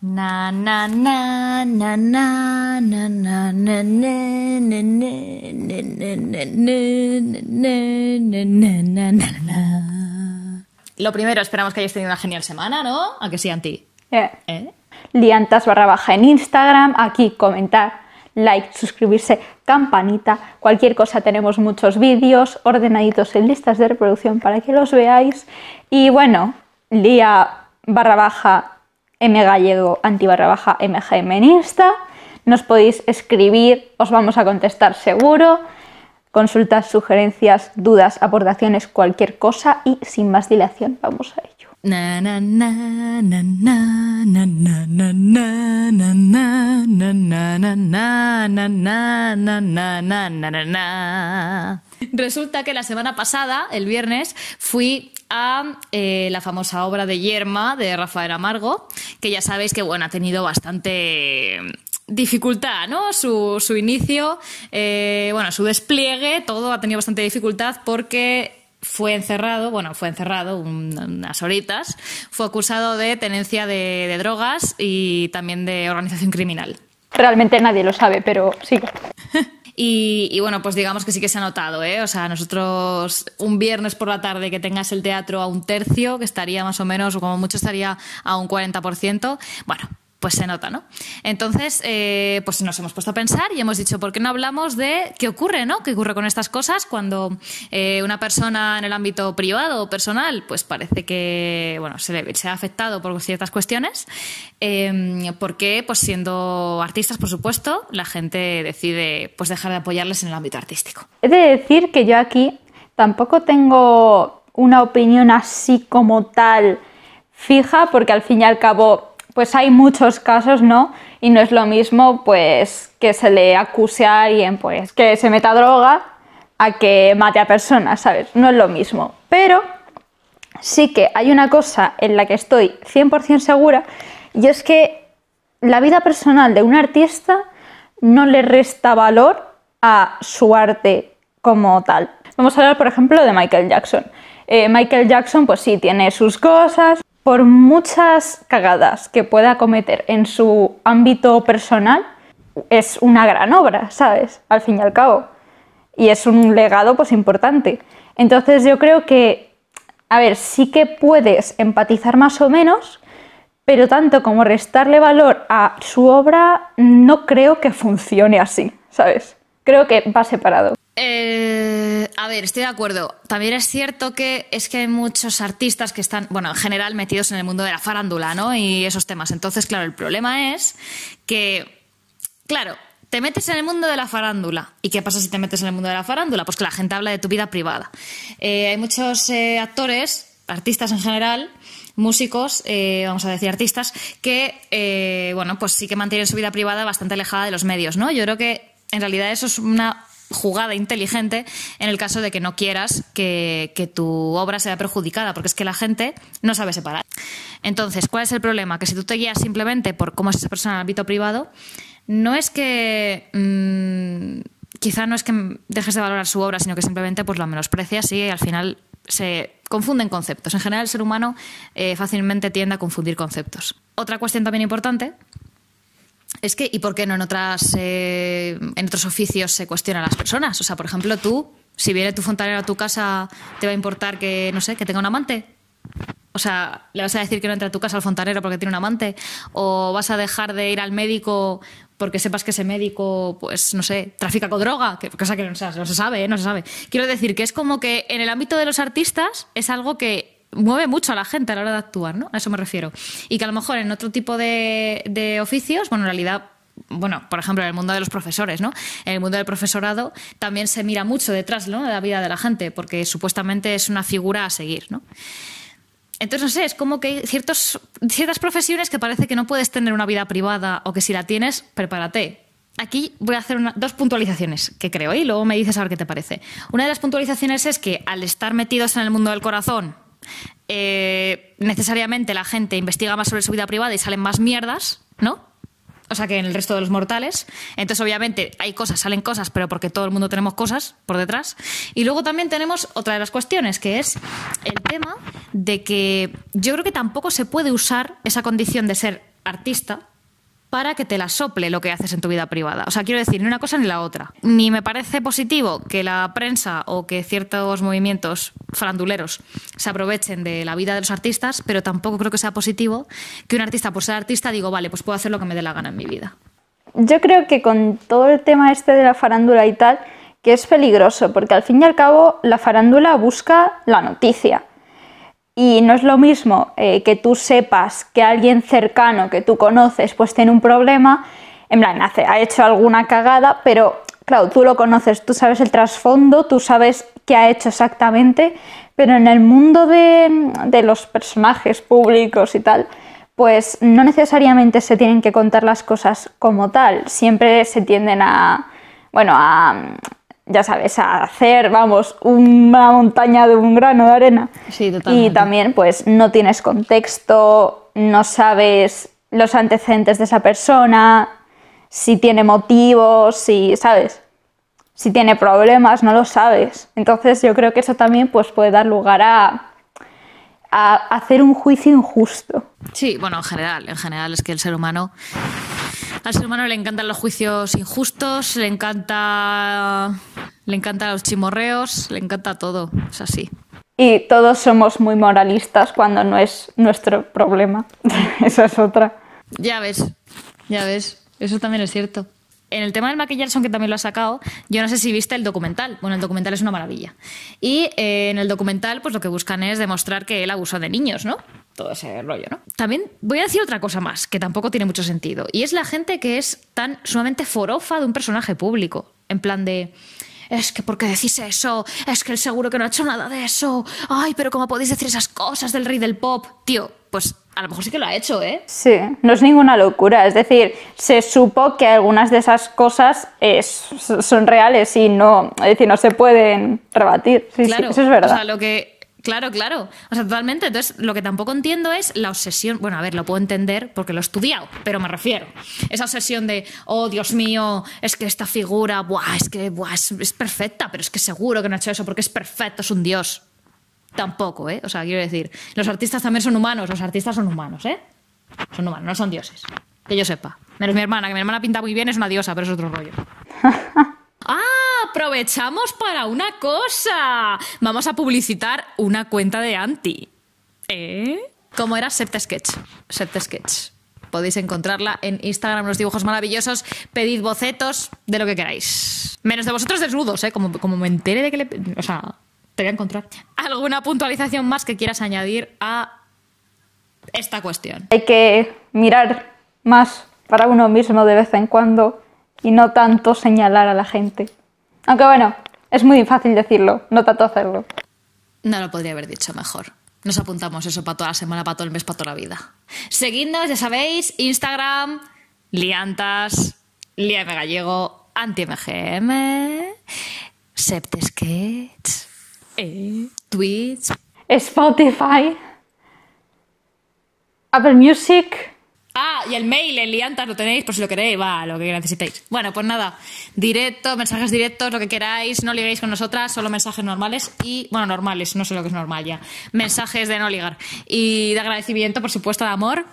Na na na na na na na na na na na Lo primero, esperamos que hayáis tenido una genial semana, ¿no? A que sí, Anti. Eh. ¿Eh? Liantas barra baja en Instagram, aquí comentar, like, suscribirse, campanita, cualquier cosa tenemos muchos vídeos ordenaditos en listas de reproducción para que los veáis. Y bueno, Lía barra baja M gallego anti barra baja MGM en Insta. Nos podéis escribir, os vamos a contestar seguro. Consultas, sugerencias, dudas, aportaciones, cualquier cosa y sin más dilación, vamos a ello. Resulta que la semana pasada, el viernes, fui a eh, la famosa obra de Yerma de Rafael Amargo, que ya sabéis que bueno, ha tenido bastante dificultad, ¿no? Su, su inicio, eh, bueno, su despliegue, todo ha tenido bastante dificultad porque fue encerrado, bueno, fue encerrado un- unas horitas, fue acusado de tenencia de, de drogas y también de organización criminal. Realmente nadie lo sabe, pero sí. Y, y bueno, pues digamos que sí que se ha notado, ¿eh? O sea, nosotros un viernes por la tarde que tengas el teatro a un tercio, que estaría más o menos, o como mucho estaría a un 40%, bueno, pues se nota, ¿no? Entonces, eh, pues nos hemos puesto a pensar y hemos dicho, ¿por qué no hablamos de qué ocurre, ¿no? ¿Qué ocurre con estas cosas cuando eh, una persona en el ámbito privado o personal, pues parece que, bueno, se, le- se ha afectado por ciertas cuestiones? Eh, ¿Por qué, pues siendo artistas, por supuesto, la gente decide pues dejar de apoyarles en el ámbito artístico? He de decir que yo aquí tampoco tengo una opinión así como tal fija, porque al fin y al cabo, pues hay muchos casos, ¿no? Y no es lo mismo, pues, que se le acuse a alguien, pues, que se meta droga a que mate a personas, ¿sabes? No es lo mismo. Pero sí que hay una cosa en la que estoy 100% segura, y es que la vida personal de un artista no le resta valor a su arte como tal. Vamos a hablar, por ejemplo, de Michael Jackson. Eh, Michael Jackson, pues sí, tiene sus cosas. Por muchas cagadas que pueda cometer en su ámbito personal, es una gran obra, ¿sabes? Al fin y al cabo. Y es un legado, pues, importante. Entonces yo creo que, a ver, sí que puedes empatizar más o menos, pero tanto como restarle valor a su obra, no creo que funcione así, ¿sabes? Creo que va separado. Eh, a ver, estoy de acuerdo. También es cierto que es que hay muchos artistas que están, bueno, en general metidos en el mundo de la farándula, ¿no? Y esos temas. Entonces, claro, el problema es que, claro, te metes en el mundo de la farándula. ¿Y qué pasa si te metes en el mundo de la farándula? Pues que la gente habla de tu vida privada. Eh, hay muchos eh, actores, artistas en general, músicos, eh, vamos a decir artistas, que, bueno, pues sí que mantienen su vida privada bastante alejada de los medios, ¿no? Yo creo que en realidad eso es una jugada inteligente en el caso de que no quieras que, tu obra sea perjudicada, porque es que la gente no sabe separar. Entonces, ¿cuál es el problema? Que si tú te guías simplemente por cómo es esa persona en el ámbito privado, no es que... mm, quizá no es que dejes de valorar su obra, sino que simplemente pues, la menosprecias y al final se confunden conceptos. En general, el ser humano eh, fácilmente tiende a confundir conceptos. Otra cuestión también importante es que, ¿y por qué no en, otras, eh, en otros oficios se cuestionan a las personas? O sea, por ejemplo, tú, si viene tu fontanero a tu casa, ¿te va a importar que, no sé, que tenga un amante? O sea, ¿le vas a decir que no entre a tu casa al fontanero porque tiene un amante? ¿O vas a dejar de ir al médico porque sepas que ese médico, pues, no sé, trafica con droga? Que, cosa que no, se- sabe, ¿eh? no se sabe. Quiero decir que es como que en el ámbito de los artistas es algo que mueve mucho a la gente a la hora de actuar, ¿no? A eso me refiero. Y que a lo mejor en otro tipo de, oficios, bueno, en realidad bueno, por ejemplo, en el mundo de los profesores, ¿no? En el mundo del profesorado también se mira mucho detrás de la vida de la gente, porque supuestamente es una figura a seguir, ¿no? Entonces, no sé, es como que hay ciertas profesiones que parece que no puedes tener una vida privada o que si la tienes, prepárate. Aquí voy a hacer dos puntualizaciones que creo y luego me dices a ver qué te parece. Una de las puntualizaciones es que al estar metidos en el mundo del corazón, eh, necesariamente la gente investiga más sobre su vida privada y salen más mierdas, ¿no? O sea, que en el resto de los mortales. Entonces, obviamente, hay cosas, salen cosas, pero porque todo el mundo tenemos cosas por detrás. Y luego también tenemos otra de las cuestiones, que es el tema de que yo creo que tampoco se puede usar esa condición de ser artista para que te la sople lo que haces en tu vida privada. O sea, quiero decir, ni una cosa ni la otra. Ni me parece positivo que la prensa o que ciertos movimientos faranduleros se aprovechen de la vida de los artistas, pero tampoco creo que sea positivo que un artista, por ser artista, digo, vale, pues puedo hacer lo que me dé la gana en mi vida. Yo creo que con todo el tema este de la farándula y tal, que es peligroso, porque al fin y al cabo la farándula busca la noticia. Y no es lo mismo eh, que tú sepas que alguien cercano que tú conoces pues tiene un problema, en plan, hace, ha hecho alguna cagada, pero claro, tú lo conoces, tú sabes el trasfondo, tú sabes qué ha hecho exactamente, pero en el mundo de, de los personajes públicos y tal, pues no necesariamente se tienen que contar las cosas como tal, siempre se tienden a, bueno, a, ya sabes, a hacer, vamos, una montaña de un grano de arena. Sí, totalmente. Y también, pues, no tienes contexto, no sabes los antecedentes de esa persona, si tiene motivos, si, ¿sabes? Si tiene problemas, no lo sabes. Entonces yo creo que eso también pues, puede dar lugar a, a hacer un juicio injusto. Sí, bueno, en general, en general es que el ser humano al ser humano le encantan los juicios injustos, le encanta le encantan los chimorreos, le encanta todo, es así. Y todos somos muy moralistas cuando no es nuestro problema. Esa es otra. Ya ves, ya ves, eso también es cierto. En el tema del maquillaje, aunque también lo ha sacado, yo no sé si viste el documental. Bueno, el documental es una maravilla. Y eh, en el documental, pues lo que buscan es demostrar que él abusó de niños, ¿no? Todo ese rollo, ¿no? También voy a decir otra cosa más, que tampoco tiene mucho sentido. Y es la gente que es tan sumamente forofa de un personaje público. En plan de es que ¿por qué decís eso? Es que él seguro que no ha hecho nada de eso. Ay, pero ¿cómo podéis decir esas cosas del rey del pop? Tío, pues a lo mejor sí que lo ha hecho, ¿eh? Sí, no es ninguna locura. Es decir, se supo que algunas de esas cosas es, son reales y no, es decir, no se pueden rebatir. Sí, claro, sí, eso es verdad. O sea, lo que Claro, claro. O sea, totalmente. Entonces, lo que tampoco entiendo es la obsesión. Bueno, a ver, lo puedo entender porque lo he estudiado, pero me refiero. Esa obsesión de, oh, Dios mío, es que esta figura, buah, es que buah, es, es perfecta, pero es que seguro que no ha hecho eso porque es perfecto, es un Dios. Tampoco, ¿eh? O sea, quiero decir, los artistas también son humanos, los artistas son humanos, ¿eh? Son humanos, no son dioses. Que yo sepa. Menos mi hermana, que mi hermana pinta muy bien, es una diosa, pero es otro rollo. Aprovechamos para una cosa. Vamos a publicitar una cuenta de Anti. ¿Eh? ¿Cómo era Septesketch? Septesketch. Podéis encontrarla en Instagram, los dibujos maravillosos. Pedid bocetos de lo que queráis. Menos de vosotros desnudos, ¿eh? Como, como me entere de que le. O sea, te voy a encontrar. ¿Alguna puntualización más que quieras añadir a esta cuestión? Hay que mirar más para uno mismo de vez en cuando y no tanto señalar a la gente. Aunque bueno, es muy fácil decirlo, no tanto hacerlo. No lo podría haber dicho mejor. Nos apuntamos eso para toda la semana, para todo el mes, para toda la vida. Seguidnos, ya sabéis, Instagram, Liantas, Liam Gallego, AntiMGM, Septesketch, eh, Twitch. Spotify, Apple Music. Ah, y el mail, el liantas, lo tenéis por si lo queréis, va, lo que necesitéis. Bueno, pues nada, directo, mensajes directos, lo que queráis, no liguéis con nosotras, solo mensajes normales y, bueno, normales, no sé lo que es normal ya, mensajes de no ligar. Y de agradecimiento, por supuesto, de amor,